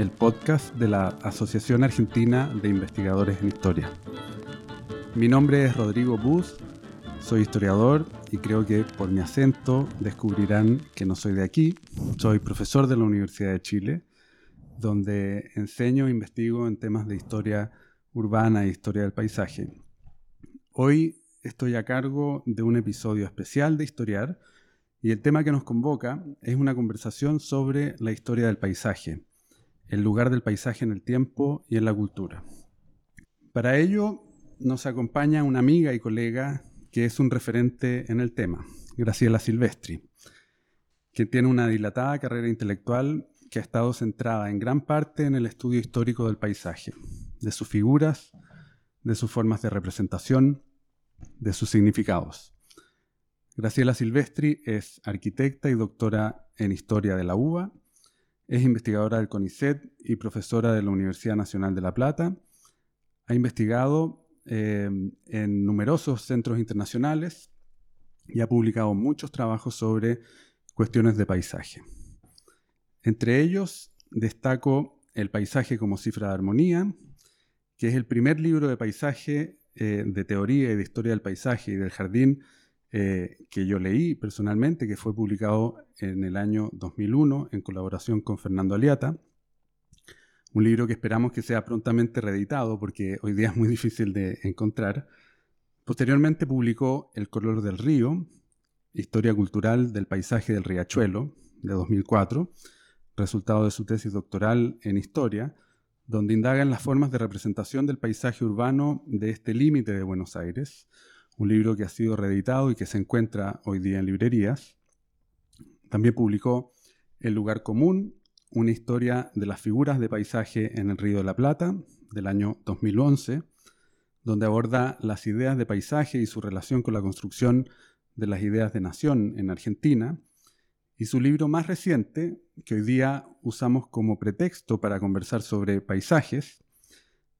el podcast de la Asociación Argentina de Investigadores en Historia. Mi nombre es Rodrigo Bus, soy historiador y creo que por mi acento descubrirán que no soy de aquí. Soy profesor de la Universidad de Chile, donde enseño e investigo en temas de historia urbana e historia del paisaje. Hoy estoy a cargo de un episodio especial de Historiar y el tema que nos convoca es una conversación sobre la historia del paisaje, el lugar del paisaje en el tiempo y en la cultura. Para ello nos acompaña una amiga y colega que es un referente en el tema, Graciela Silvestri, que tiene una dilatada carrera intelectual que ha estado centrada en gran parte en el estudio histórico del paisaje, de sus figuras, de sus formas de representación, de sus significados. Graciela Silvestri es arquitecta y doctora en Historia de la UBA, es investigadora del CONICET y profesora de la Universidad Nacional de La Plata. Ha investigado eh, en numerosos centros internacionales y ha publicado muchos trabajos sobre cuestiones de paisaje. Entre ellos destaco El paisaje como cifra de armonía, que es el primer libro de paisaje eh, de teoría y de historia del paisaje y del jardín eh, que yo leí personalmente, que fue publicado en el año 2001 en colaboración con Fernando Aliata. Un libro que esperamos que sea prontamente reeditado porque hoy día es muy difícil de encontrar. Posteriormente publicó El color del río, Historia cultural del paisaje del riachuelo, de 2004, resultado de su tesis doctoral en historia, donde indaga en las formas de representación del paisaje urbano de este límite de Buenos Aires, un libro que ha sido reeditado y que se encuentra hoy día en librerías. También publicó El lugar común, una historia de las figuras de paisaje en el Río de la Plata, del año 2011, donde aborda las ideas de paisaje y su relación con la construcción de las ideas de nación en Argentina, y su libro más reciente, que hoy día usamos como pretexto para conversar sobre paisajes,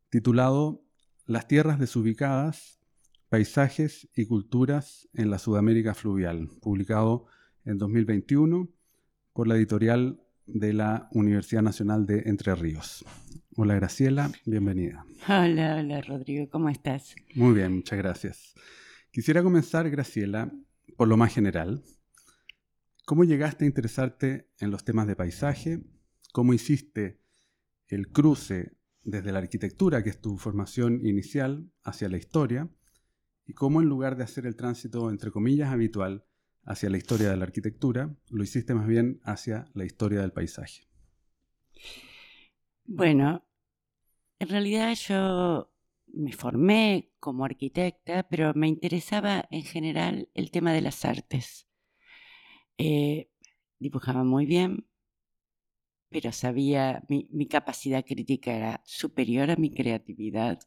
titulado Las tierras desubicadas Paisajes y Culturas en la Sudamérica Fluvial, publicado en 2021 por la editorial de la Universidad Nacional de Entre Ríos. Hola Graciela, bienvenida. Hola, hola Rodrigo, ¿cómo estás? Muy bien, muchas gracias. Quisiera comenzar, Graciela, por lo más general. ¿Cómo llegaste a interesarte en los temas de paisaje? ¿Cómo hiciste el cruce desde la arquitectura, que es tu formación inicial, hacia la historia? Y cómo en lugar de hacer el tránsito, entre comillas, habitual hacia la historia de la arquitectura, lo hiciste más bien hacia la historia del paisaje. Bueno, en realidad yo me formé como arquitecta, pero me interesaba en general el tema de las artes. Eh, dibujaba muy bien, pero sabía, mi, mi capacidad crítica era superior a mi creatividad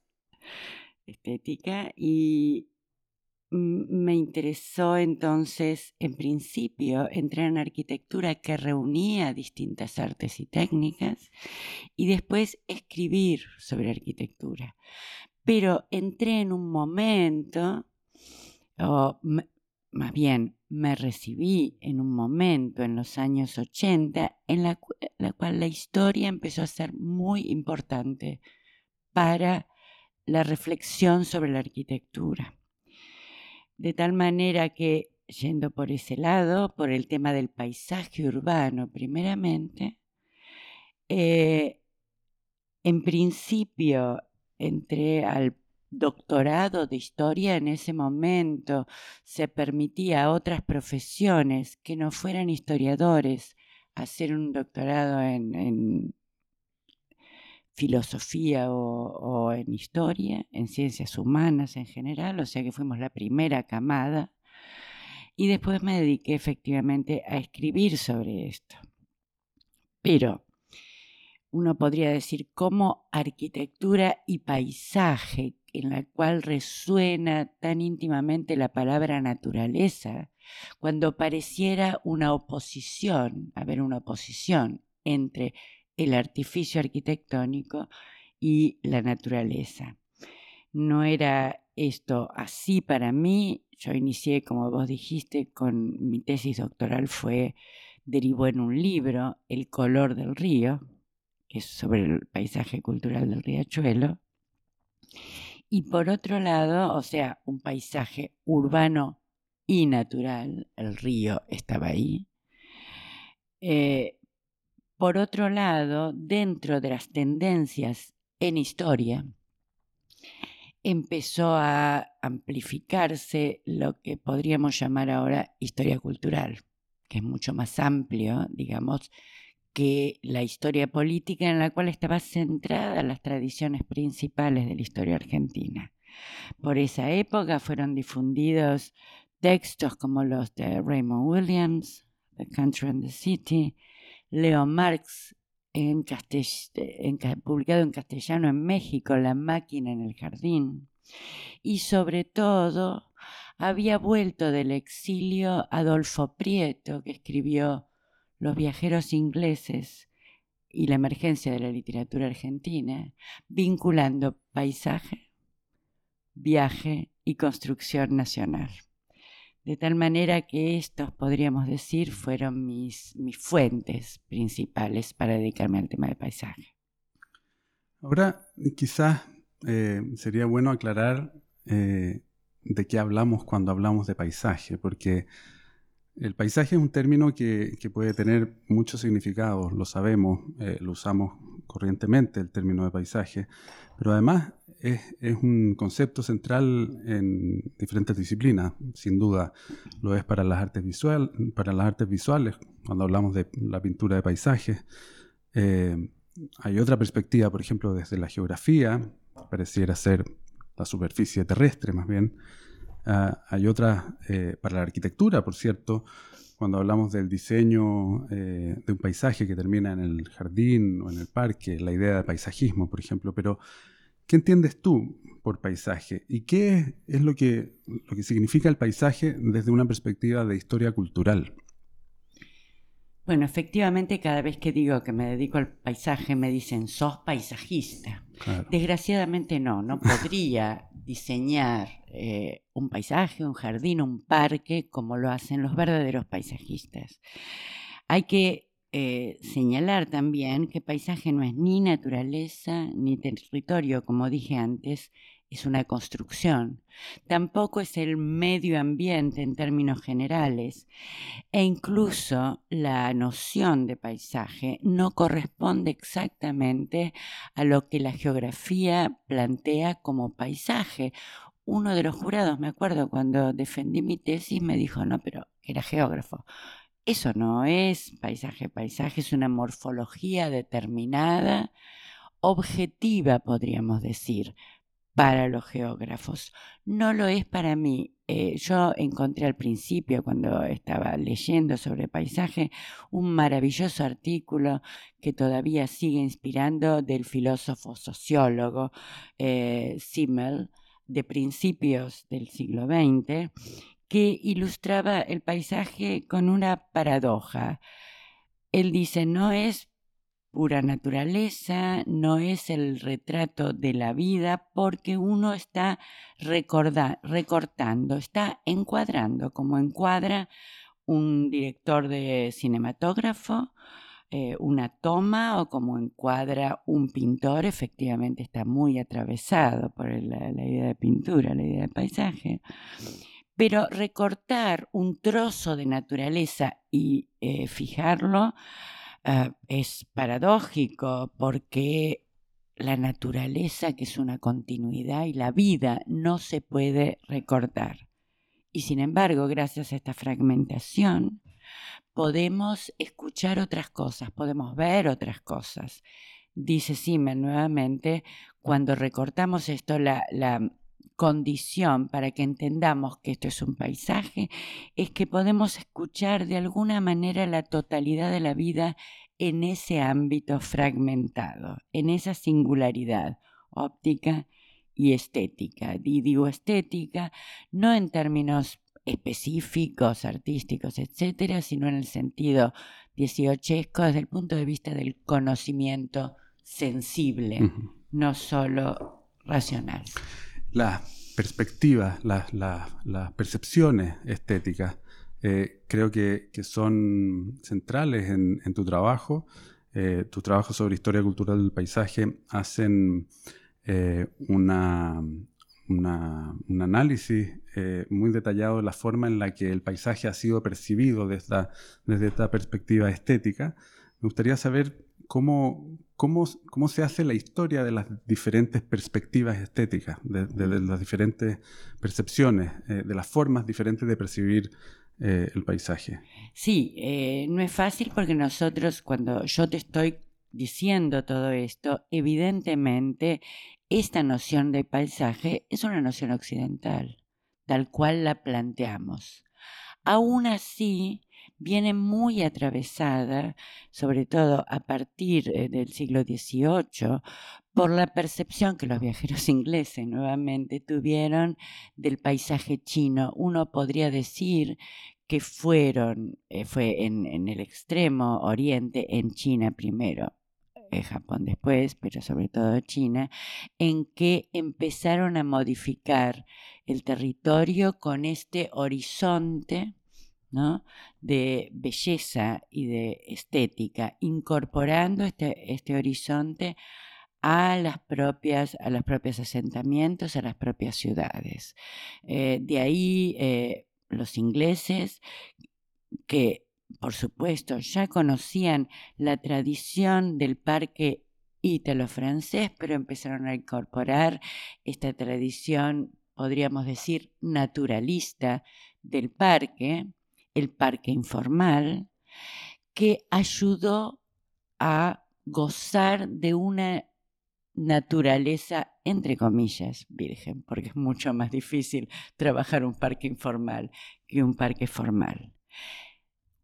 estética y me interesó entonces, en principio, entrar en arquitectura que reunía distintas artes y técnicas y después escribir sobre arquitectura. Pero entré en un momento, o más bien me recibí en un momento en los años 80 en la, la cual la historia empezó a ser muy importante para la reflexión sobre la arquitectura. De tal manera que, yendo por ese lado, por el tema del paisaje urbano primeramente, eh, en principio entré al doctorado de historia en ese momento se permitía a otras profesiones que no fueran historiadores hacer un doctorado en, filosofía o, en historia, en ciencias humanas en general, o sea que fuimos la primera camada. Y después me dediqué efectivamente a escribir sobre esto. Pero uno podría decir cómo arquitectura y paisaje, en la cual resuena tan íntimamente la palabra naturaleza, cuando pareciera una oposición, haber una oposición entre el artificio arquitectónico y la naturaleza. No era esto así para mí. Yo inicié, como vos dijiste, con mi tesis doctoral fue, derivó en un libro, El color del río, que es sobre el paisaje cultural del riachuelo. Y por otro lado, o sea, un paisaje urbano y natural, el río estaba ahí. Eh, por otro lado, dentro de las tendencias en historia, empezó a amplificarse lo que podríamos llamar ahora historia cultural, que es mucho más amplio, digamos, que la historia política en la cual estaba centrada las tradiciones principales de la historia argentina. Por esa época fueron difundidos textos como los de Raymond Williams, The Country and the City, Leo Marx, publicado en castellano en México, La máquina en el jardín. Y sobre todo, había vuelto del exilio Adolfo Prieto, que escribió Los viajeros ingleses y la emergencia de la literatura argentina, vinculando paisaje, viaje y construcción nacional. De tal manera que estos, podríamos decir, fueron mis, mis fuentes principales para dedicarme al tema de paisaje. Ahora, quizás eh, sería bueno aclarar eh, de qué hablamos cuando hablamos de paisaje, porque el paisaje es un término que, puede tener muchos significados, lo sabemos, eh, lo usamos corrientemente el término de paisaje, pero además es, un concepto central en diferentes disciplinas, sin duda lo es para las artes, visual, para las artes visuales, cuando hablamos de la pintura de paisajes. Eh, hay otra perspectiva, por ejemplo, desde la geografía, pareciera ser la superficie terrestre más bien, Ah, hay otra eh, para la arquitectura, por cierto, cuando hablamos del diseño eh, de un paisaje que termina en el jardín o en el parque, la idea de paisajismo, por ejemplo. Pero, ¿qué entiendes tú por paisaje? ¿Y qué es lo que, lo que significa el paisaje desde una perspectiva de historia cultural? Bueno, efectivamente, cada vez que digo que me dedico al paisaje, me dicen, sos paisajista. Desgraciadamente no, no podría diseñar eh, un paisaje, un jardín, un parque, como lo hacen los verdaderos paisajistas. Hay que eh, señalar también que paisaje no es ni naturaleza ni territorio, como dije antes, es una construcción. Tampoco es el medio ambiente en términos generales. E incluso la noción de paisaje no corresponde exactamente a lo que la geografía plantea como paisaje. Uno de los jurados, me acuerdo, cuando defendí mi tesis, me dijo, no, pero era geógrafo. Eso no es paisaje. Paisaje es una morfología determinada, objetiva, podríamos decir, para los geógrafos. No lo es para mí. Eh, yo encontré al principio, cuando estaba leyendo sobre paisaje, un maravilloso artículo que todavía sigue inspirando del filósofo sociólogo eh, Simmel, de principios del siglo XX, que ilustraba el paisaje con una paradoja. Él dice, no es pura naturaleza, no es el retrato de la vida, porque uno está recortando, está encuadrando, como encuadra un director de cinematógrafo, eh, una toma o como encuadra un pintor, efectivamente está muy atravesado por la, idea de pintura, la idea de paisaje. Pero recortar un trozo de naturaleza y eh, fijarlo, Ah, es paradójico porque la naturaleza, que es una continuidad, y la vida no se puede recortar. Y sin embargo, gracias a esta fragmentación, podemos escuchar otras cosas, podemos ver otras cosas. Dice Simmel nuevamente, cuando recortamos esto, la condición para que entendamos que esto es un paisaje es que podemos escuchar de alguna manera la totalidad de la vida en ese ámbito fragmentado, en esa singularidad óptica y estética. Y digo estética no en términos específicos, artísticos, etcétera, sino en el sentido dieciochesco desde el punto de vista del conocimiento sensible, no solo racional. Las perspectivas, las, percepciones estéticas, eh, creo que, son centrales en, tu trabajo. Eh, tu trabajo sobre historia cultural del paisaje hacen eh, una, un análisis eh, muy detallado de la forma en la que el paisaje ha sido percibido desde, desde esta perspectiva estética. Me gustaría saber cómo, cómo, cómo, se hace la historia de las diferentes perspectivas estéticas, de, las diferentes percepciones, eh, de las formas diferentes de percibir eh, el paisaje. Sí, no es fácil porque nosotros, cuando yo te estoy diciendo todo esto, evidentemente esta noción de paisaje es una noción occidental, tal cual la planteamos. Aún así, viene muy atravesada, sobre todo a partir eh, del siglo XVIII, por la percepción que los viajeros ingleses nuevamente tuvieron del paisaje chino. Uno podría decir que fueron, eh, fue en el extremo oriente, en China primero, Japón después, pero sobre todo China, en que empezaron a modificar el territorio con este horizonte de belleza y de estética, incorporando este, este horizonte a las propias, a los propios asentamientos, a las propias ciudades. Eh, de ahí eh, los ingleses que por supuesto, ya conocían la tradición del parque ítalo-francés, pero empezaron a incorporar esta tradición, podríamos decir, naturalista del parque, el parque informal, que ayudó a gozar de una naturaleza, entre comillas, virgen, porque es mucho más difícil trabajar un parque informal que un parque formal.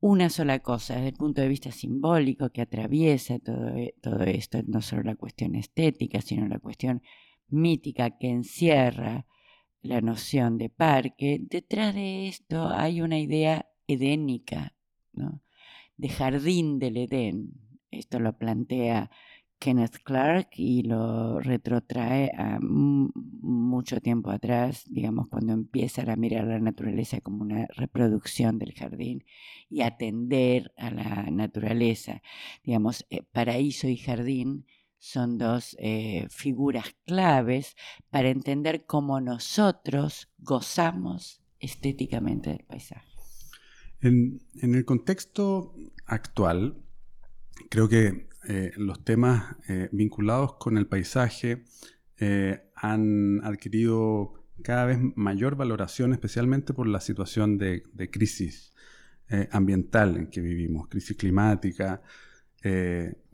Una sola cosa desde el punto de vista simbólico que atraviesa todo, e, todo esto, no solo la cuestión estética, sino la cuestión mítica que encierra la noción de parque, detrás de esto hay una idea edénica, de jardín del Edén. Esto lo plantea Kenneth Clark y lo retrotrae a mucho tiempo atrás, digamos, cuando empiezan a mirar la naturaleza como una reproducción del jardín y atender a la naturaleza. Digamos, eh, paraíso y jardín son dos eh, figuras claves para entender cómo nosotros gozamos estéticamente del paisaje. En, el contexto actual, creo que eh, los temas eh, vinculados con el paisaje eh, han adquirido cada vez mayor valoración, especialmente por la situación de, crisis ambiental en que vivimos, crisis climática,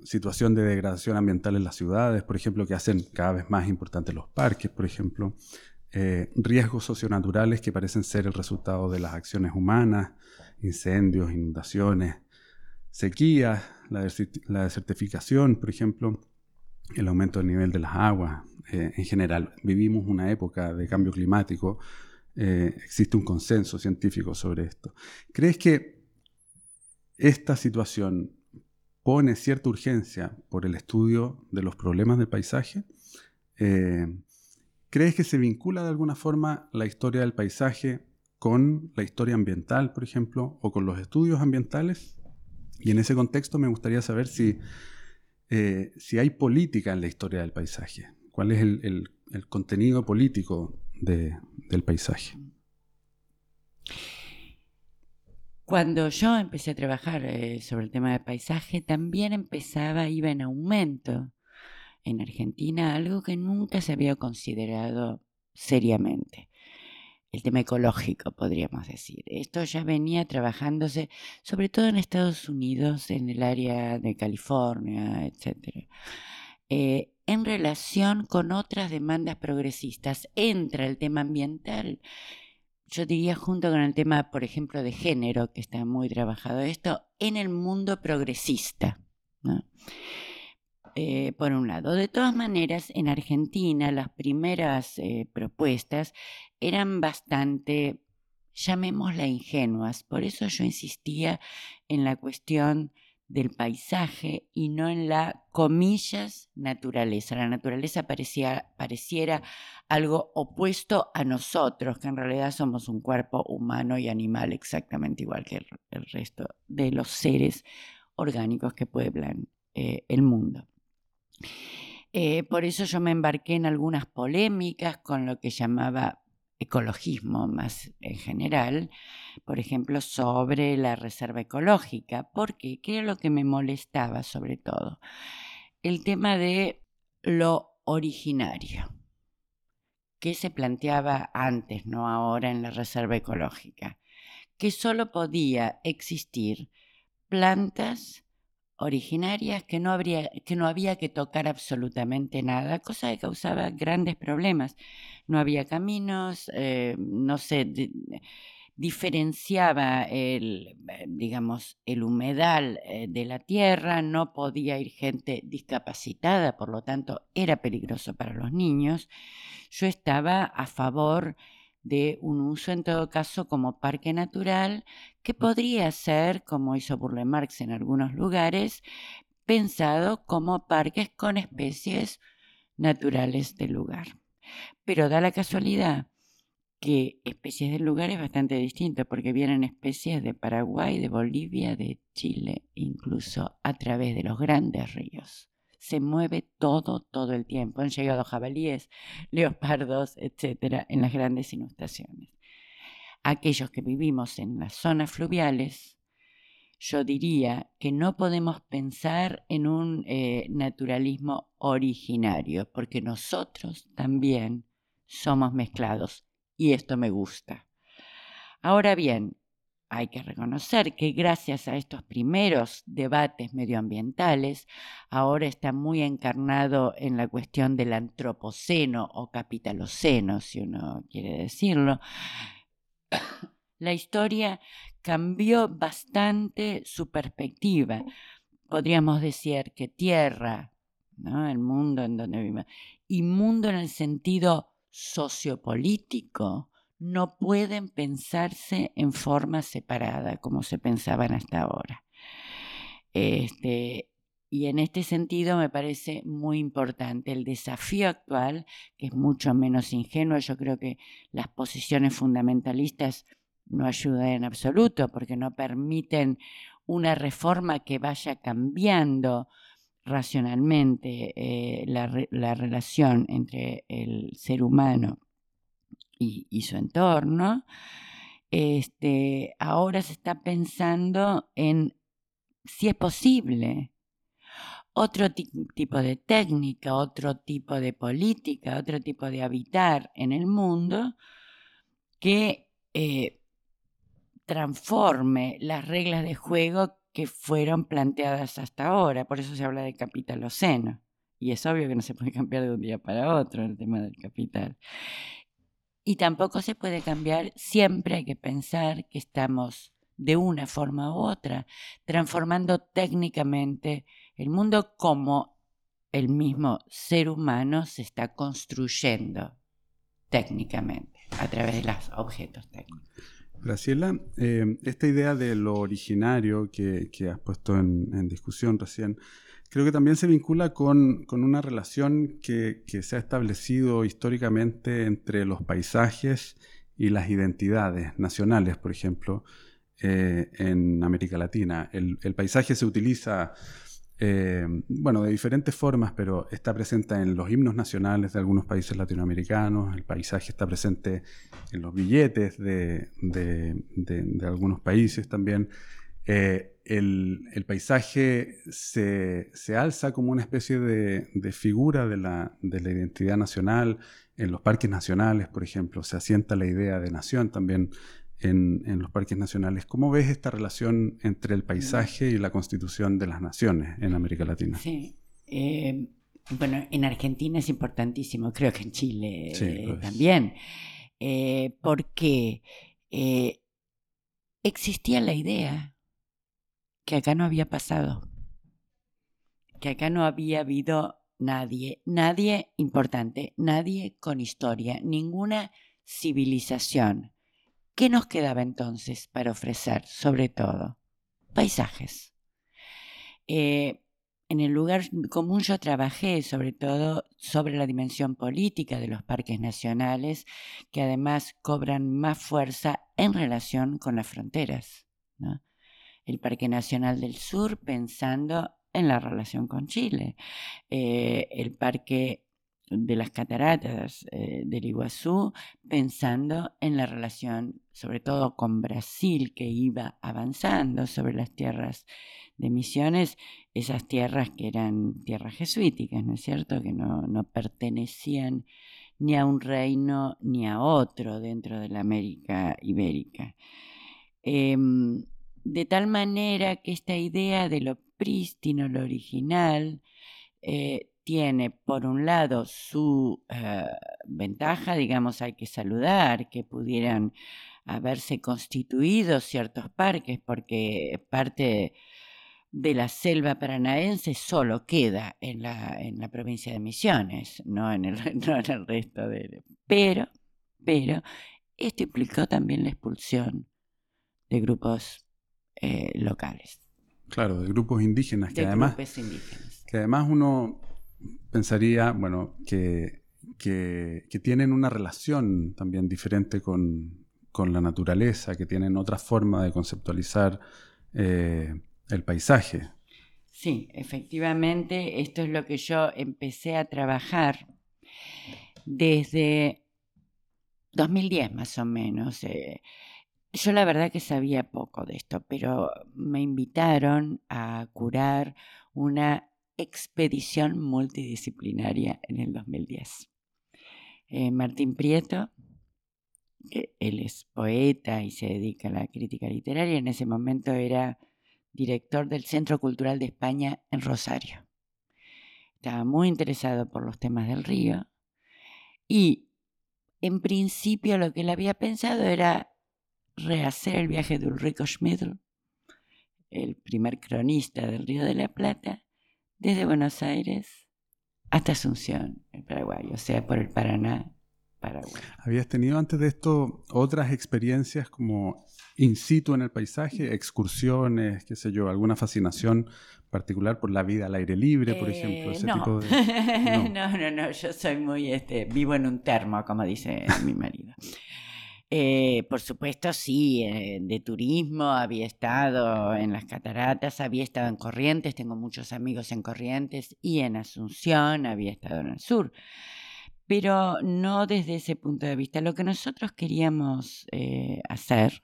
situación de degradación ambiental en las ciudades, por ejemplo, que hacen cada vez más importantes los parques, por ejemplo, riesgos socionaturales que parecen ser el resultado de las acciones humanas, incendios, inundaciones, sequías, la, desertificación, por ejemplo, el aumento del nivel de las aguas. Eh, en general, vivimos una época de cambio climático. Eh, existe un consenso científico sobre esto. ¿Crees que esta situación pone cierta urgencia por el estudio de los problemas del paisaje? Eh, ¿Crees que se vincula de alguna forma la historia del paisaje con la historia ambiental, por ejemplo, o con los estudios ambientales? Y en ese contexto me gustaría saber si, eh, si hay política en la historia del paisaje. ¿Cuál es el, contenido político del paisaje? Cuando yo empecé a trabajar eh, sobre el tema del paisaje, también empezaba, iba en aumento en Argentina, algo que nunca se había considerado seriamente el tema ecológico, podríamos decir. Esto ya venía trabajándose, sobre todo en Estados Unidos, en el área de California, etc. Eh, en relación con otras demandas progresistas, entra el tema ambiental. Yo diría junto con el tema, por ejemplo, de género, que está muy trabajado esto, en el mundo progresista. Eh, por un lado. De todas maneras, en Argentina las primeras eh, propuestas eran bastante, llamémosla ingenuas. Por eso yo insistía en la cuestión del paisaje y no en la, comillas, naturaleza. La naturaleza parecía, pareciera algo opuesto a nosotros, que en realidad somos un cuerpo humano y animal exactamente igual que el, resto de los seres orgánicos que pueblan eh, el mundo. Eh, por eso yo me embarqué en algunas polémicas con lo que llamaba ecologismo más en general, por ejemplo, sobre la reserva ecológica, porque ¿qué lo que me molestaba sobre todo? El tema de lo originario, que se planteaba antes, no ahora en la reserva ecológica, que solo podía existir plantas originarias que no, habría, que no había que tocar absolutamente nada, cosa que causaba grandes problemas. No había caminos, eh, no se diferenciaba el, eh, digamos, el humedal eh, de la tierra, no podía ir gente discapacitada, por lo tanto era peligroso para los niños. Yo estaba a favor de un uso en todo caso como parque natural que podría ser, como hizo Burle Marx en algunos lugares, pensado como parques con especies naturales del lugar. Pero da la casualidad que especies del lugar es bastante distinto porque vienen especies de Paraguay, de Bolivia, de Chile, incluso a través de los grandes ríos se mueve todo, todo el tiempo. Han llegado jabalíes, leopardos, etcétera, en las grandes inundaciones. Aquellos que vivimos en las zonas fluviales, yo diría que no podemos pensar en un eh, naturalismo originario, porque nosotros también somos mezclados y esto me gusta. Ahora bien, hay que reconocer que gracias a estos primeros debates medioambientales, ahora está muy encarnado en la cuestión del antropoceno o capitaloceno, si uno quiere decirlo. La historia cambió bastante su perspectiva. Podríamos decir que tierra, el mundo en donde vivimos, y mundo en el sentido sociopolítico, no pueden pensarse en forma separada como se pensaban hasta ahora. Este, y en este sentido me parece muy importante el desafío actual, que es mucho menos ingenuo. Yo creo que las posiciones fundamentalistas no ayudan en absoluto porque no permiten una reforma que vaya cambiando racionalmente eh, la, la relación entre el ser humano y, su entorno, este, ahora se está pensando en si es posible otro tipo de técnica, otro tipo de política, otro tipo de habitar en el mundo que eh, transforme las reglas de juego que fueron planteadas hasta ahora. Por eso se habla de capitaloceno. Y es obvio que no se puede cambiar de un día para otro el tema del capital. Y tampoco se puede cambiar, siempre hay que pensar que estamos de una forma u otra, transformando técnicamente el mundo como el mismo ser humano se está construyendo técnicamente a través de los objetos técnicos. Graciela, eh, esta idea de lo originario que, has puesto en discusión recién, creo que también se vincula con, una relación que, se ha establecido históricamente entre los paisajes y las identidades nacionales, por ejemplo, eh, en América Latina. El, paisaje se utiliza, eh, bueno, de diferentes formas, pero está presente en los himnos nacionales de algunos países latinoamericanos, el paisaje está presente en los billetes de, de algunos países también. Eh, el, paisaje se, alza como una especie de, figura de la, identidad nacional. En los parques nacionales, por ejemplo, se asienta la idea de nación también en, los parques nacionales. ¿Cómo ves esta relación entre el paisaje y la constitución de las naciones en América Latina? Sí. Eh, bueno, en Argentina es importantísimo, creo que en Chile eh, también, porque existía la idea que acá no había pasado. que acá no había habido nadie, nadie importante, nadie con historia, ninguna civilización. ¿Qué nos quedaba entonces para ofrecer? Sobre todo, paisajes. Eh, en el lugar común yo trabajé sobre todo sobre la dimensión política de los parques nacionales, que además cobran más fuerza en relación con las fronteras. El Parque Nacional del Sur pensando en la relación con Chile, eh, el Parque de las cataratas eh, del Iguazú, pensando en la relación sobre todo con Brasil, que iba avanzando sobre las tierras de Misiones, esas tierras que eran tierras jesuíticas, ¿no es cierto?, que no, no pertenecían ni a un reino ni a otro dentro de la América ibérica. Em, de tal manera que esta idea de lo prístino, lo original, eh, tiene por un lado su eh, ventaja, digamos, hay que saludar que pudieran haberse constituido ciertos parques, porque parte de la selva paranaense solo queda en la, en la provincia de Misiones, no en el, resto de... Pero, pero, esto implicó también la expulsión de grupos eh, locales. Claro, de grupos indígenas, que además... Que además uno pensaría, bueno, que, que, tienen una relación también diferente con, con, la naturaleza, que tienen otra forma de conceptualizar eh, el paisaje. Sí, efectivamente, esto es lo que yo empecé a trabajar desde 2010 más o menos. Eh, yo la verdad que sabía poco de esto, pero me invitaron a curar una expedición multidisciplinaria en el 2010. Eh, Martín Prieto, que él es poeta y se dedica a la crítica literaria, en ese momento era director del Centro Cultural de España en Rosario. Estaba muy interesado por los temas del río y en principio lo que él había pensado era rehacer el viaje de Ulrico Schmidl, el primer cronista del Río de la Plata, desde Buenos Aires hasta Asunción, en Paraguay, o sea, por el Paraná, Paraguay. ¿Habías tenido antes de esto otras experiencias como in situ en el paisaje, excursiones, qué sé yo, alguna fascinación particular por la vida al aire libre, por ejemplo? Ese no. Tipo de... no. no, no, no, yo soy muy, este, vivo en un termo, como dice mi marido. Eh, por supuesto, sí, eh, de turismo, había estado en las cataratas, había estado en Corrientes, tengo muchos amigos en Corrientes y en Asunción, había estado en el sur, pero no desde ese punto de vista. Lo que nosotros queríamos eh, hacer,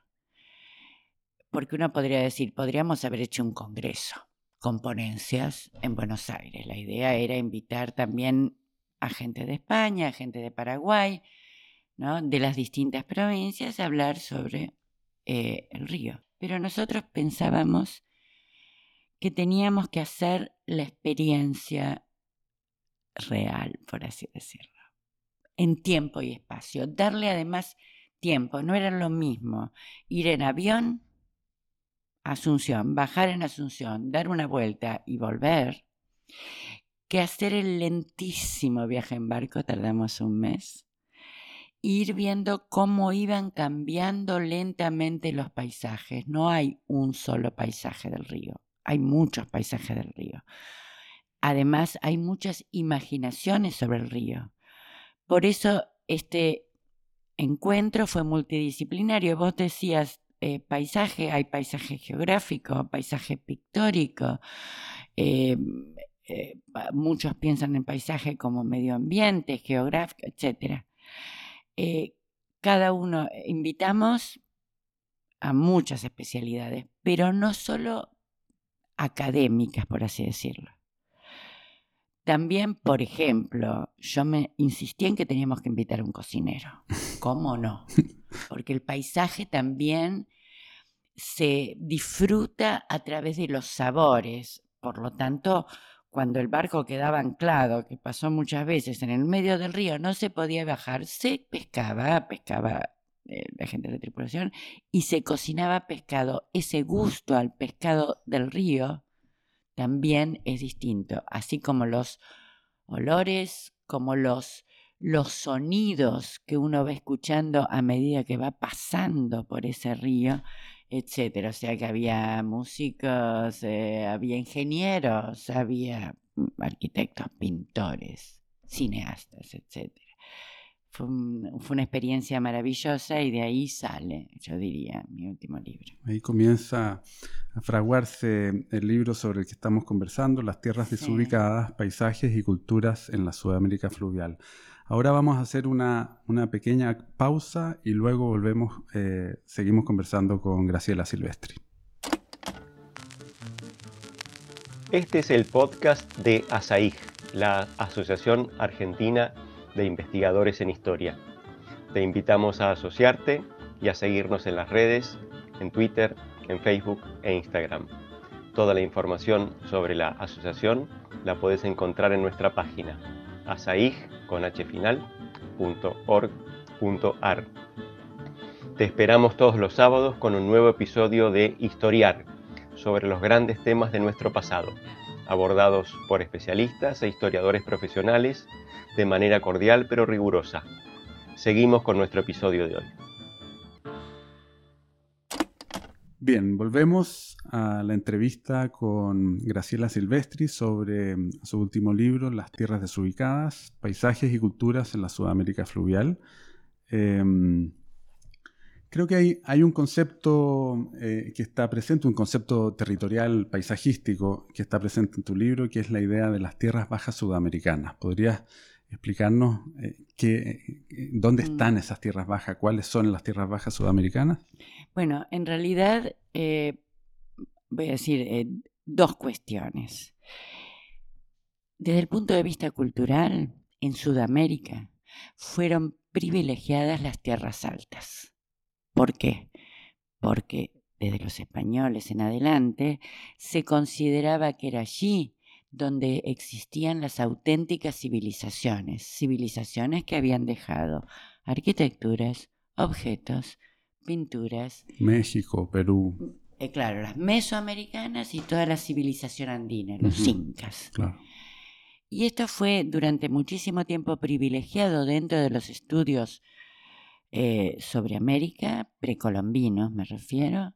porque uno podría decir, podríamos haber hecho un congreso con ponencias en Buenos Aires. La idea era invitar también a gente de España, a gente de Paraguay, de las distintas provincias hablar sobre eh, el río. Pero nosotros pensábamos que teníamos que hacer la experiencia real, por así decirlo, en tiempo y espacio, darle además tiempo, no era lo mismo ir en avión Asunción, bajar en Asunción, dar una vuelta y volver, que hacer el lentísimo viaje en barco, tardamos un mes, ir viendo cómo iban cambiando lentamente los paisajes. No hay un solo paisaje del río, hay muchos paisajes del río. Además, hay muchas imaginaciones sobre el río. Por eso este encuentro fue multidisciplinario. Vos decías eh, paisaje, hay paisaje geográfico, paisaje pictórico. Eh, eh, muchos piensan en paisaje como medio ambiente, geográfico, etcétera. Eh, cada uno eh, invitamos a muchas especialidades, pero no solo académicas, por así decirlo. También, por ejemplo, yo me insistí en que teníamos que invitar a un cocinero. ¿Cómo no? Porque el paisaje también se disfruta a través de los sabores. Por lo tanto, cuando el barco quedaba anclado, que pasó muchas veces en el medio del río, no se podía bajar, se pescaba, pescaba eh, la gente de la tripulación, y se cocinaba pescado. Ese gusto al pescado del río también es distinto, así como los olores, como los, los sonidos que uno va escuchando a medida que va pasando por ese río, etcétera. O sea que había músicos, eh, había ingenieros, había mm, arquitectos, pintores, cineastas, etcétera. Fue, fue, una experiencia maravillosa y de ahí sale, yo diría, mi último libro. Ahí comienza a fraguarse el libro sobre el que estamos conversando, Las tierras desubicadas, paisajes y culturas en la Sudamérica fluvial. Ahora vamos a hacer una, una pequeña pausa y luego volvemos, eh, seguimos conversando con Graciela Silvestri. Este es el podcast de ASAIG, la Asociación Argentina de Investigadores en Historia. Te invitamos a asociarte y a seguirnos en las redes, en Twitter, en Facebook e Instagram. Toda la información sobre la asociación la puedes encontrar en nuestra página Te esperamos todos los sábados con un nuevo episodio de Historiar sobre los grandes temas de nuestro pasado, abordados por especialistas e historiadores profesionales de manera cordial pero rigurosa. Seguimos con nuestro episodio de hoy. Bien, volvemos a la entrevista con Graciela Silvestri sobre mm, su último libro, Las tierras desubicadas, paisajes y culturas en la Sudamérica fluvial. Em, creo que hay, un concepto eh, que está presente, un concepto territorial paisajístico que está presente en tu libro, que es la idea de las tierras bajas sudamericanas. ¿Podrías explicarnos eh, qué, eh, dónde mm. están esas tierras bajas, cuáles son las tierras bajas sudamericanas? Bueno, en realidad eh, voy a decir dos cuestiones. Desde el punto de vista cultural, en Sudamérica fueron privilegiadas las tierras altas. ¿Por qué? Porque desde los españoles en adelante se consideraba que era allí donde existían las auténticas civilizaciones, civilizaciones que habían dejado arquitecturas, objetos, pinturas. México, Perú. Eh, claro, las mesoamericanas y toda la civilización andina, los incas. Y esto fue durante muchísimo tiempo privilegiado dentro de los estudios eh, sobre América, precolombinos me refiero,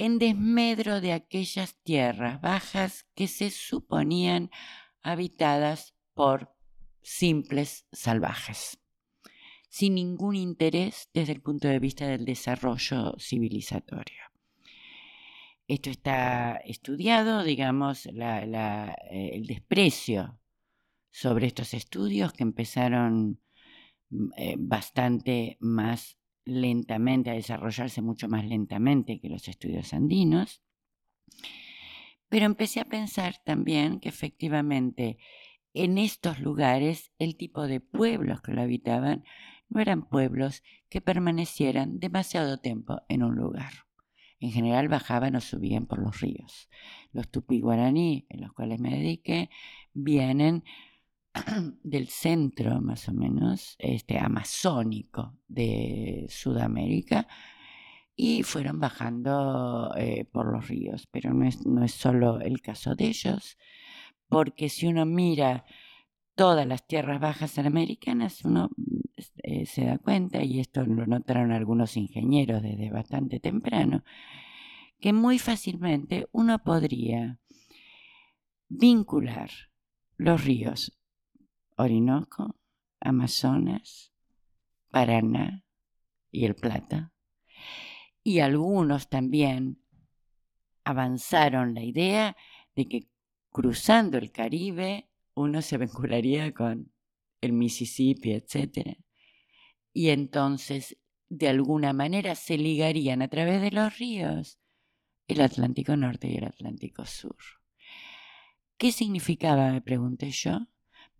en desmedro de aquellas tierras bajas que se suponían habitadas por simples salvajes, sin ningún interés desde el punto de vista del desarrollo civilizatorio. Esto está estudiado, digamos, eh, el desprecio sobre estos estudios que empezaron mm, eh, bastante más lentamente, a desarrollarse mucho más lentamente que los estudios andinos. Pero empecé a pensar también que efectivamente en estos lugares el tipo de pueblos que lo habitaban no eran pueblos que permanecieran demasiado tiempo en un lugar. En general bajaban o subían por los ríos. Los tupi guaraní, en los cuales me dediqué, vienen del centro más o menos este amazónico de Sudamérica y fueron bajando eh, por los ríos pero no es, no es solo el caso de ellos porque si uno mira todas las tierras bajas americanas uno eh, se da cuenta y esto lo notaron algunos ingenieros desde bastante temprano que muy fácilmente uno podría vincular los ríos Orinoco, Amazonas, Paraná y el Plata. Y algunos también avanzaron la idea de que cruzando el Caribe uno se vincularía con el Mississippi, etc. Y entonces, de alguna manera, se ligarían a través de los ríos el Atlántico Norte y el Atlántico Sur. ¿Qué significaba, me pregunté yo?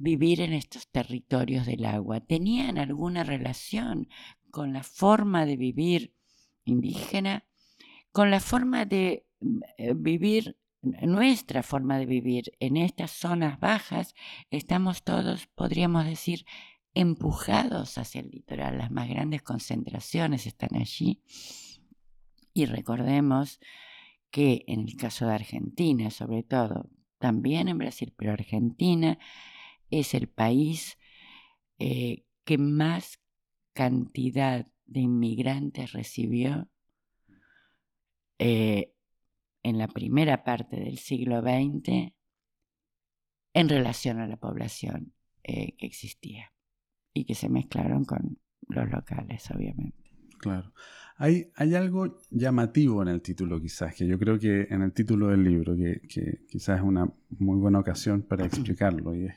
Vivir en estos territorios del agua? ¿Tenían alguna relación con la forma de vivir indígena? ¿Con la forma de eh, vivir, nuestra forma de vivir en estas zonas bajas? Estamos todos, podríamos decir, empujados hacia el litoral. Las más grandes concentraciones están allí. Y recordemos que en el caso de Argentina, sobre todo, también en Brasil, pero Argentina es el país eh, que más cantidad de inmigrantes recibió eh, en la primera parte del siglo XX en relación a la población eh, que existía y que se mezclaron con los locales, obviamente. Claro. Hay, hay algo llamativo en el título, quizás, que yo creo que en el título del libro, que, quizás es una muy buena ocasión para explicarlo, y es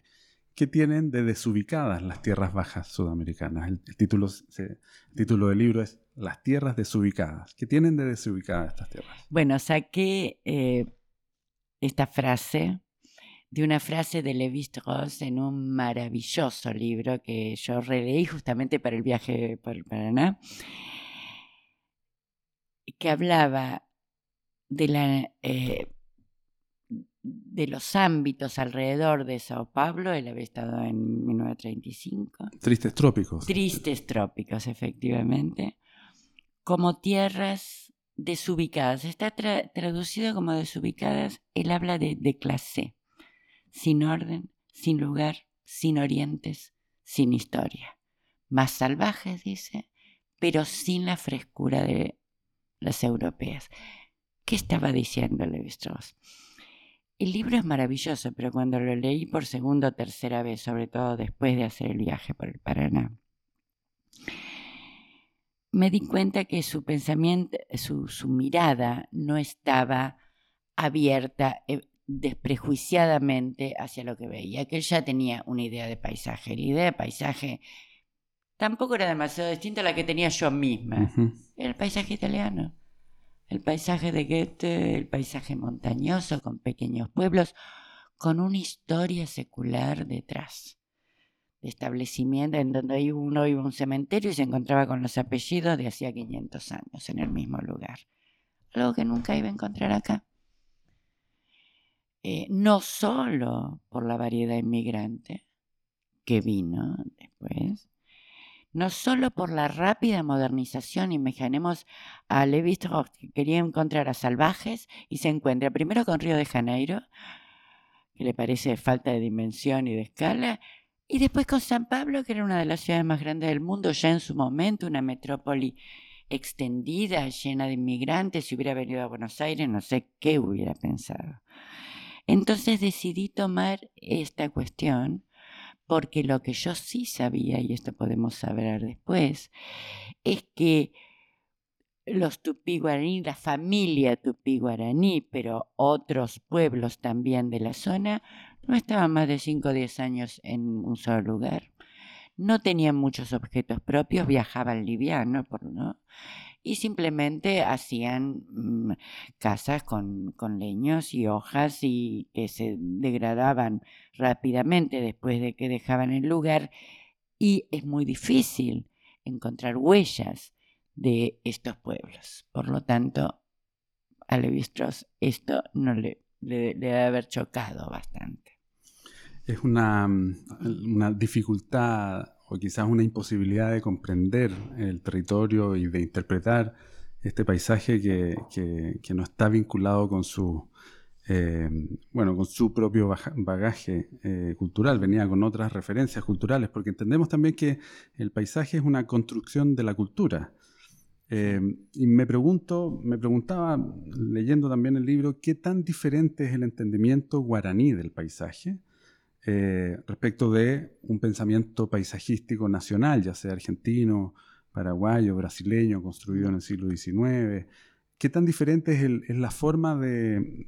¿qué tienen de desubicadas las tierras bajas sudamericanas? El, título, título del libro es Las tierras desubicadas. ¿Qué tienen de desubicadas estas tierras? Bueno, saqué eh, esta frase de una frase de Levi Strauss en un maravilloso libro que yo releí justamente para el viaje por el Paraná, que hablaba de, la, eh, de los ámbitos alrededor de Sao Paulo, él había estado en 1935. Tristes trópicos. Tristes trópicos, efectivamente, como tierras desubicadas. Está traducido como desubicadas, él habla de, de clase sin orden, sin lugar, sin orientes, sin historia. Más salvajes, dice, pero sin la frescura de las europeas. ¿Qué estaba diciendo Levi Strauss? El libro es maravilloso, pero cuando lo leí por segunda o tercera vez, sobre todo después de hacer el viaje por el Paraná, me di cuenta que su pensamiento, su, su mirada no estaba abierta eh, desprejuiciadamente hacia lo que veía, que él ya tenía una idea de paisaje. La idea de paisaje tampoco era demasiado distinta a la que tenía yo misma. Era el paisaje italiano. El paisaje de Goethe, el paisaje montañoso con pequeños pueblos, con una historia secular detrás. De establecimiento en donde uno iba a un cementerio y se encontraba con los apellidos de hacía 500 años en el mismo lugar. Algo que nunca iba a encontrar acá. Eh, no solo por la variedad inmigrante que vino después, no solo por la rápida modernización, imaginemos a Levi Strauss que quería encontrar a salvajes y se encuentra primero con Río de Janeiro, que le parece falta de dimensión y de escala, y después con San Pablo, que era una de las ciudades más grandes del mundo, ya en su momento, una metrópoli extendida, llena de inmigrantes, si hubiera venido a Buenos Aires, no sé qué hubiera pensado. Entonces decidí tomar esta cuestión porque lo que yo sí sabía, y esto podemos saber después, es que los tupí guaraní, la familia tupí guaraní, pero otros pueblos también de la zona, no estaban más de 5 o 10 años en un solo lugar. No tenían muchos objetos propios, viajaban liviano, ¿no? Y simplemente hacían mm, casas con, con, leños y hojas y que se degradaban rápidamente después de que dejaban el lugar y es muy difícil encontrar huellas de estos pueblos. Por lo tanto, a Levi esto no le, le, le debe haber chocado bastante. Es una, mm, una dificultad o quizás una imposibilidad de comprender el territorio y de interpretar este paisaje que, no está vinculado con su, eh, bueno, con su propio bagaje eh, cultural, venía con otras referencias culturales, porque entendemos también que el paisaje es una construcción de la cultura. Eh, y me pregunto, me preguntaba, leyendo también el libro, qué tan diferente es el entendimiento guaraní del paisaje eh, respecto de un pensamiento paisajístico nacional, ya sea argentino, paraguayo, brasileño, construido en el siglo XIX. ¿Qué tan diferente es, la forma de,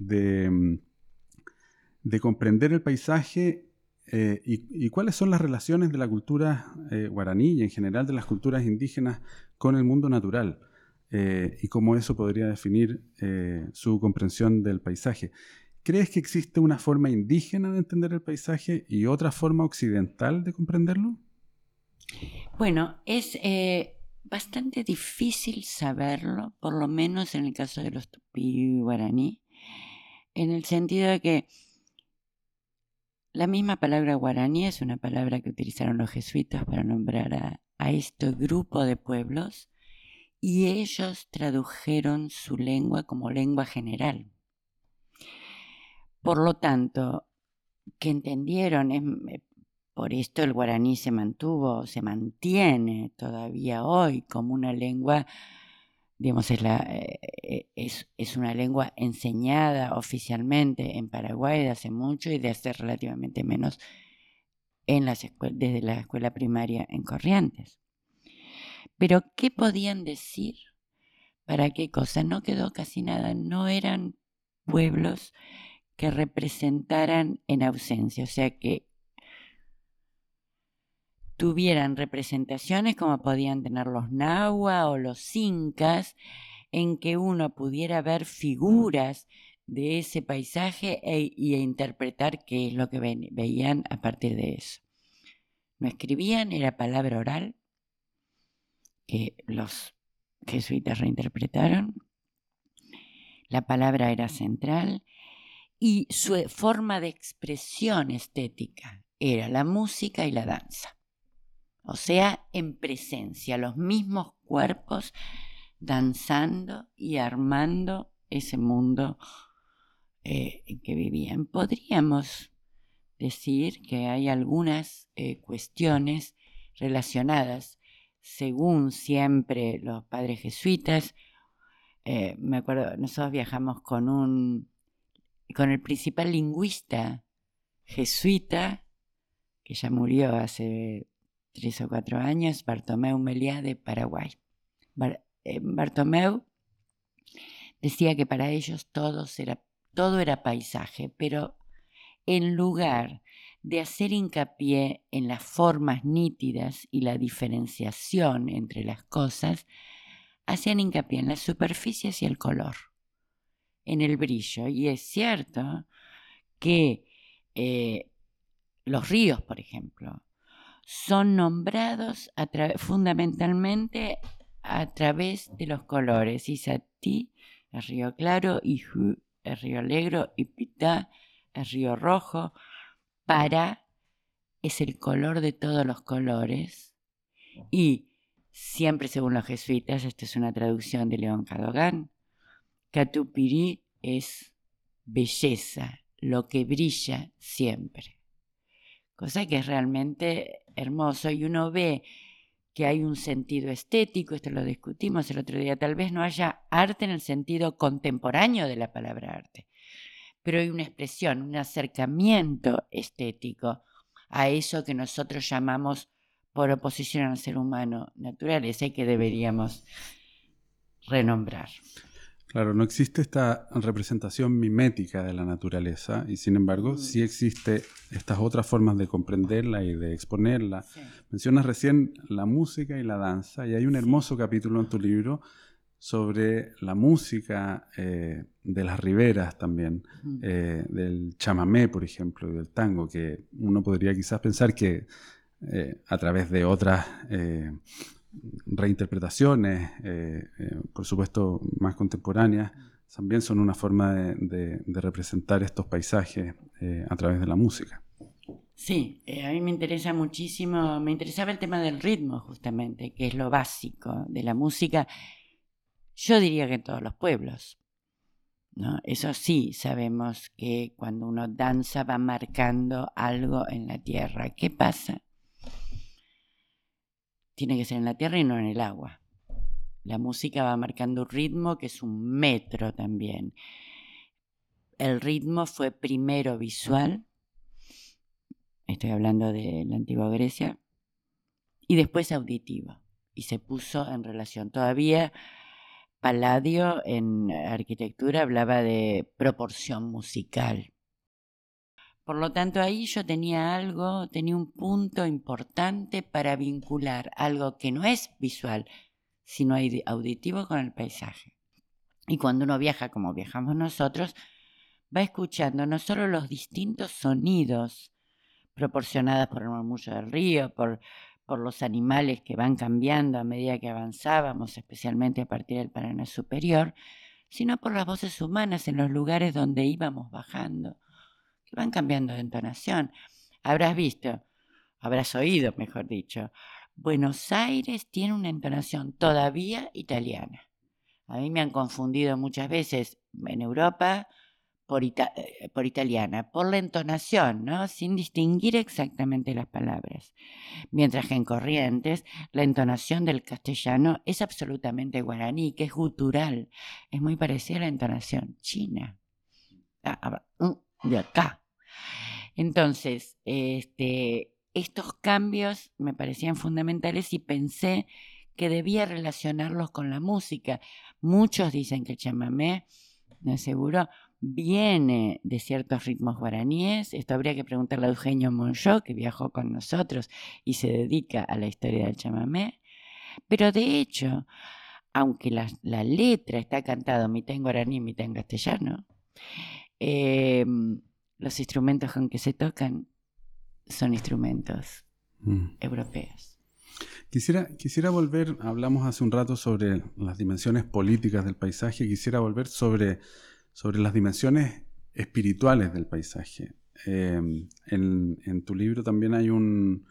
de, comprender el paisaje eh, y, cuáles son las relaciones de la cultura eh, guaraní y en general de las culturas indígenas con el mundo natural? y cómo eso podría definir su comprensión del paisaje. ¿Crees que existe una forma indígena de entender el paisaje y otra forma occidental de comprenderlo? Bueno, es eh, bastante difícil saberlo, por lo menos en el caso de los tupí guaraní, en el sentido de que la misma palabra guaraní es una palabra que utilizaron los jesuitas para nombrar a, a este grupo de pueblos y ellos tradujeron su lengua como lengua general. Por lo tanto, que entendieron, eh, por esto el guaraní se mantuvo, se mantiene todavía hoy como una lengua, digamos, es, la, eh, es, una lengua enseñada oficialmente en Paraguay de hace mucho y de hace relativamente menos en las desde la escuela primaria en Corrientes. Pero, ¿qué podían decir? ¿Para qué cosa? No quedó casi nada. No eran pueblos que representaran en ausencia, o sea que tuvieran representaciones como podían tener los nahua o los incas, en que uno pudiera ver figuras de ese paisaje e, y interpretar qué es lo que veían a partir de eso. No escribían, era palabra oral, que los jesuitas reinterpretaron. La palabra era central y su forma de expresión estética era la música y la danza. O sea, en presencia, los mismos cuerpos danzando y armando ese mundo eh, en que vivían. Podríamos decir que hay algunas eh, cuestiones relacionadas, según siempre los padres jesuitas. Eh, me acuerdo, nosotros viajamos con un con el principal lingüista jesuita, que ya murió hace tres o cuatro años, Bartomeu Meliá de Paraguay. Eh, Bartomeu decía que para ellos era, todo era paisaje, pero en lugar de hacer hincapié en las formas nítidas y la diferenciación entre las cosas, hacían hincapié en las superficies y el color en el brillo. Y es cierto que eh, los ríos, por ejemplo, son nombrados fundamentalmente a través de los colores. Isatí, el río claro, Iju, el río negro, y Pitá, el río rojo. Para es el color de todos los colores. Y siempre según los jesuitas, esta es una traducción de León Cadogan, Catupirí es belleza, lo que brilla siempre. Cosa que es realmente hermoso y uno ve que hay un sentido estético, esto lo discutimos el otro día, tal vez no haya arte en el sentido contemporáneo de la palabra arte, pero hay una expresión, un acercamiento estético a eso que nosotros llamamos por oposición al ser humano naturaleza y que deberíamos renombrar. Claro, no existe esta representación mimética de la naturaleza y sin embargo mm. sí existe estas otras formas de comprenderla y de exponerla. Mencionas recién la música y la danza y hay un hermoso capítulo en tu libro sobre la música eh, de las riberas también, eh, del chamamé, por ejemplo, y del tango, que uno podría quizás pensar que eh, a través de otras reinterpretaciones, eh, eh, por supuesto más contemporáneas, también son una forma de, representar estos paisajes eh, a través de la música. Sí, a mí me interesa muchísimo, me interesaba el tema del ritmo justamente, que es lo básico de la música, yo diría que en todos los pueblos. ¿no? Eso sí, sabemos que cuando uno danza va marcando algo en la tierra. ¿Qué pasa? Tiene que ser en la tierra y no en el agua. La música va marcando un ritmo que es un metro también. El ritmo fue primero visual, estoy hablando de la antigua Grecia, y después auditivo. Y se puso en relación. Todavía Palladio en arquitectura hablaba de proporción musical. Por lo tanto, ahí yo tenía algo, tenía un punto importante para vincular algo que no es visual, sino auditivo con el paisaje. Y cuando uno viaja como viajamos nosotros, va escuchando no solo los distintos sonidos proporcionados por el murmullo del río, por, por los animales que van cambiando a medida que avanzábamos, especialmente a partir del Paraná Superior, sino por las voces humanas en los lugares donde íbamos bajando van cambiando de entonación. Habrás visto, habrás oído, mejor dicho, Buenos Aires tiene una entonación todavía italiana. A mí me han confundido muchas veces en Europa por, eh, por, italiana, por la entonación, ¿no? sin distinguir exactamente las palabras. Mientras que en Corrientes la entonación del castellano es absolutamente guaraní, que es gutural, es muy parecida a la entonación china, mm, de acá. Entonces, este, estos cambios me parecían fundamentales y pensé que debía relacionarlos con la música. Muchos dicen que el chamamé, me aseguro, viene de ciertos ritmos guaraníes. Esto habría que preguntarle a Eugenio Monjó, que viajó con nosotros y se dedica a la historia del chamamé. Pero de hecho, aunque la, letra está cantada mitad en guaraní, mitad en castellano, em, los instrumentos con que se tocan son instrumentos mm. europeos. Quisiera, quisiera volver, hablamos hace un rato sobre las dimensiones políticas del paisaje, quisiera volver sobre sobre las dimensiones espirituales del paisaje. Em, en, tu libro también hay un...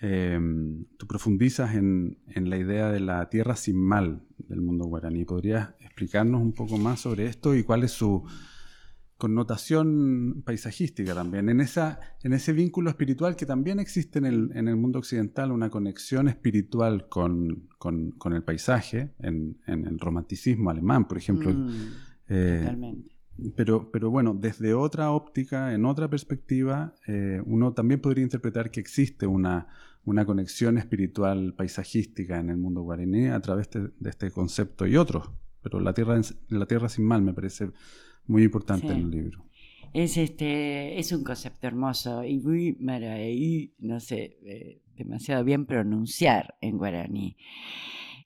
Em, tú profundizas en, la idea de la tierra sin mal del mundo guaraní. ¿Podrías explicarnos un poco más sobre esto y cuál es su connotación paisajística también? En, esa, en ese vínculo espiritual que también existe en el, mundo occidental, una conexión espiritual con, el paisaje, en, el romanticismo alemán, por ejemplo. Mm. Eh, pero, pero bueno, desde otra óptica, en otra perspectiva, eh, uno también podría interpretar que existe una, una conexión espiritual paisajística en el mundo guaraní a través de, este concepto y otros. Pero la tierra, la tierra sin mal me parece muy importante en el libro. Es, este, es un concepto hermoso y muy no sé, eh, demasiado bien pronunciar en guaraní.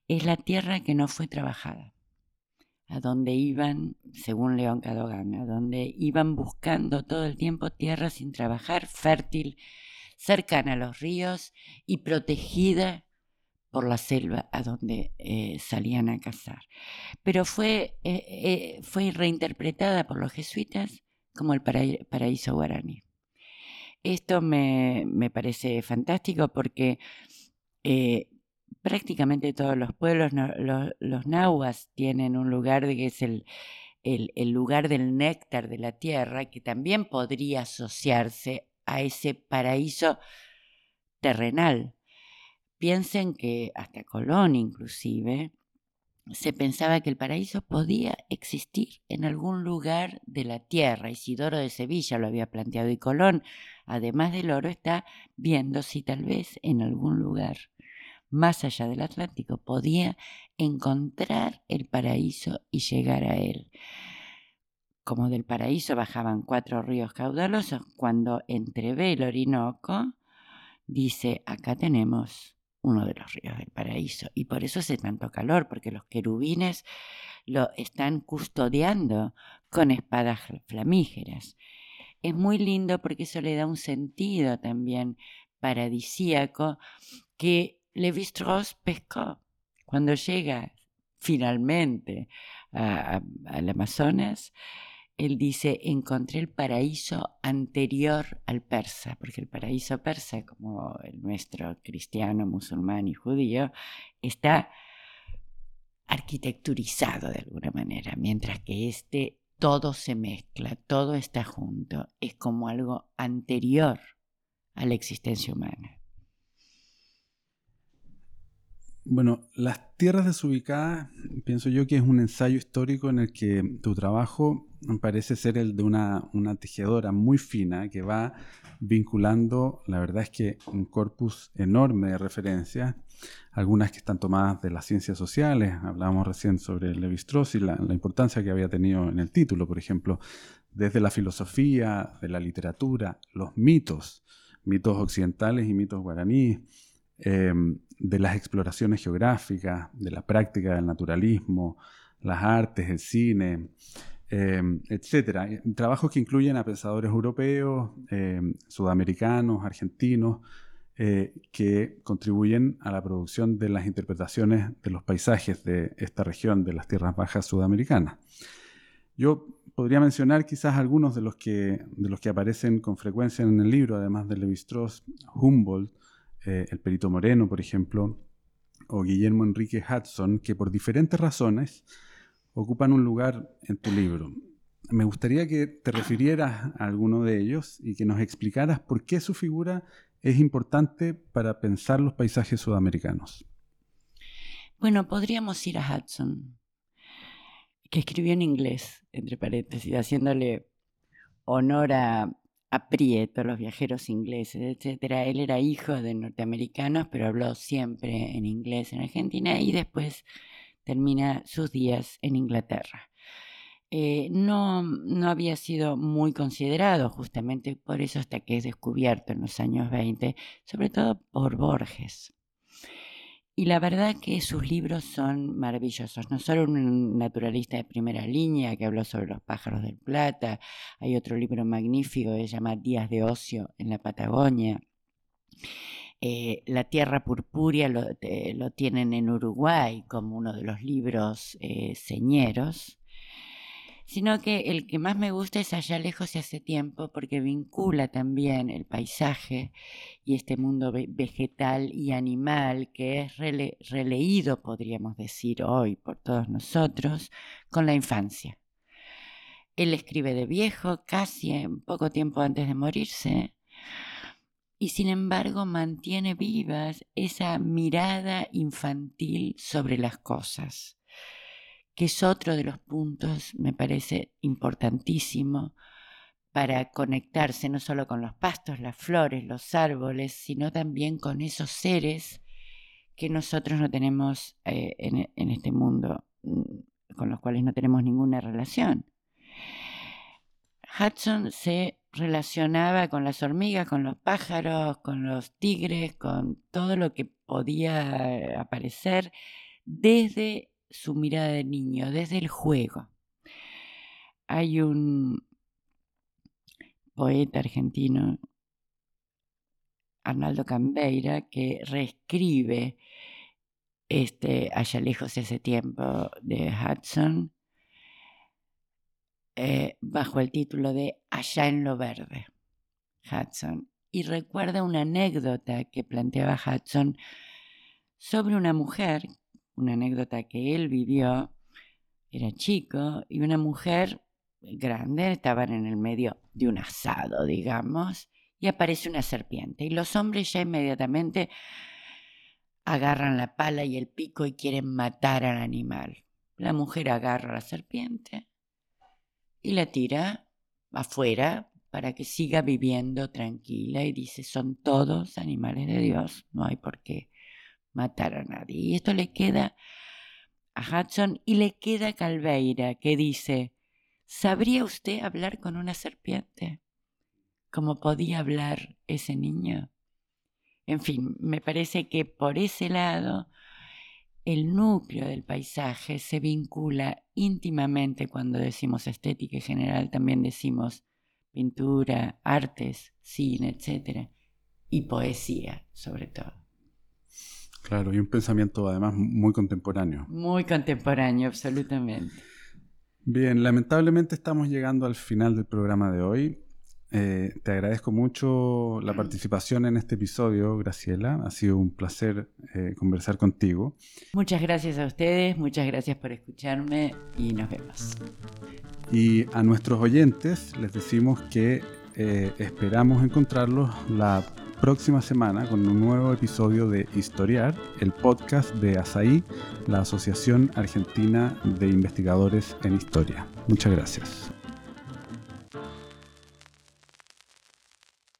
Es la tierra que no fue trabajada a donde iban, según León Cadogan, a donde iban buscando todo el tiempo tierra sin trabajar, fértil, cercana a los ríos y protegida por la selva a donde eh, salían a cazar. Pero fue, eh, eh, fue reinterpretada por los jesuitas como el paraíso guaraní. Esto me, me parece fantástico porque prácticamente todos los pueblos, los, nahuas tienen un lugar que es el, el, lugar del néctar de la tierra, que también podría asociarse a ese paraíso terrenal. Piensen que hasta Colón inclusive se pensaba que el paraíso podía existir en algún lugar de la tierra. Isidoro de Sevilla lo había planteado y Colón, además del oro, está viendo si tal vez en algún lugar más allá del Atlántico, podía encontrar el paraíso y llegar a él. Como del paraíso bajaban cuatro ríos caudalosos, cuando entrevé el Orinoco, dice, acá tenemos uno de los ríos del paraíso. Y por eso hace tanto calor, porque los querubines lo están custodiando con espadas flamígeras. Es muy lindo porque eso le da un sentido también paradisíaco que Levi-Strauss pescó. Cuando llega finalmente al Amazonas, él dice, encontré el paraíso anterior al persa, porque el paraíso persa, como el nuestro cristiano, musulmán y judío, está arquitecturizado de alguna manera, mientras que este todo se mezcla, todo está junto, es como algo anterior a la existencia humana. Bueno, Las Tierras Desubicadas, pienso yo que es un ensayo histórico en el que tu trabajo parece ser el de una, tejedora muy fina que va vinculando, la verdad es que un corpus enorme de referencias, algunas que están tomadas de las ciencias sociales, hablábamos recién sobre Levi Strauss y la, la importancia que había tenido en el título, por ejemplo, desde la filosofía, de la literatura, los mitos, mitos occidentales y mitos guaraníes, Em, de las exploraciones geográficas, de la práctica del naturalismo, las artes, el cine, eh, etc. Trabajos que incluyen a pensadores europeos, em, sudamericanos, argentinos, eh, que contribuyen a la producción de las interpretaciones de los paisajes de esta región de las tierras bajas sudamericanas. Yo podría mencionar quizás algunos de los que, de los que aparecen con frecuencia en el libro, además de Levi-Strauss, Humboldt, eh, el Perito Moreno, por ejemplo, o Guillermo Enrique Hudson, que por diferentes razones ocupan un lugar en tu libro. Me gustaría que te refirieras a alguno de ellos y que nos explicaras por qué su figura es importante para pensar los paisajes sudamericanos. Bueno, podríamos ir a Hudson, que escribió en inglés, entre paréntesis, haciéndole honor a, a Prieto, los viajeros ingleses, etc. Él era hijo de norteamericanos, pero habló siempre en inglés en Argentina y después termina sus días en Inglaterra. Eh, no, no había sido muy considerado justamente por eso hasta que es descubierto en los años 20, sobre todo por Borges. Y la verdad que sus libros son maravillosos. No solo un naturalista de primera línea que habló sobre los pájaros del plata, hay otro libro magnífico que se llama Días de Ocio en la Patagonia. Eh, la Tierra Purpúrea eh, lo, tienen en Uruguay como uno de los libros señeros sino que el que más me gusta es Allá lejos y hace tiempo porque vincula también el paisaje y este mundo vegetal y animal que es releído, podríamos decir hoy, por todos nosotros, con la infancia. Él escribe de viejo, casi poco tiempo antes de morirse, y sin embargo mantiene vivas esa mirada infantil sobre las cosas que es otro de los puntos, me parece importantísimo, para conectarse no solo con los pastos, las flores, los árboles, sino también con esos seres que nosotros no tenemos eh, en, en, este mundo, mm, con los cuales no tenemos ninguna relación. Hudson se relacionaba con las hormigas, con los pájaros, con los tigres, con todo lo que podía aparecer desde su mirada de niño, desde el juego. Hay un poeta argentino, Arnaldo Cambeira, que reescribe este Allá lejos ese tiempo de Hudson eh, bajo el título de Allá en lo verde, Hudson. Y recuerda una anécdota que planteaba Hudson sobre una mujer una anécdota que él vivió, era chico, y una mujer grande, estaban en el medio de un asado, digamos, y aparece una serpiente. Y los hombres ya inmediatamente agarran la pala y el pico y quieren matar al animal. La mujer agarra la serpiente y la tira afuera para que siga viviendo tranquila y dice, son todos animales de Dios, no hay por qué matar a nadie. Y esto le queda a Hudson y le queda a Calveira, que dice, ¿sabría usted hablar con una serpiente? como podía hablar ese niño. En fin, me parece que por ese lado el núcleo del paisaje se vincula íntimamente cuando decimos estética en general, también decimos pintura, artes, cine, etc. Y poesía, sobre todo. Claro, y un pensamiento además muy contemporáneo. Muy contemporáneo, absolutamente. Bien, lamentablemente estamos llegando al final del programa de hoy. Eh, te agradezco mucho la participación en este episodio, Graciela. Ha sido un placer eh, conversar contigo. Muchas gracias a ustedes, muchas gracias por escucharme y nos vemos. Y a nuestros oyentes les decimos que eh, esperamos encontrarlos la próxima semana con un nuevo episodio de Historiar, el podcast de ASAI, la Asociación Argentina de Investigadores en Historia. Muchas gracias.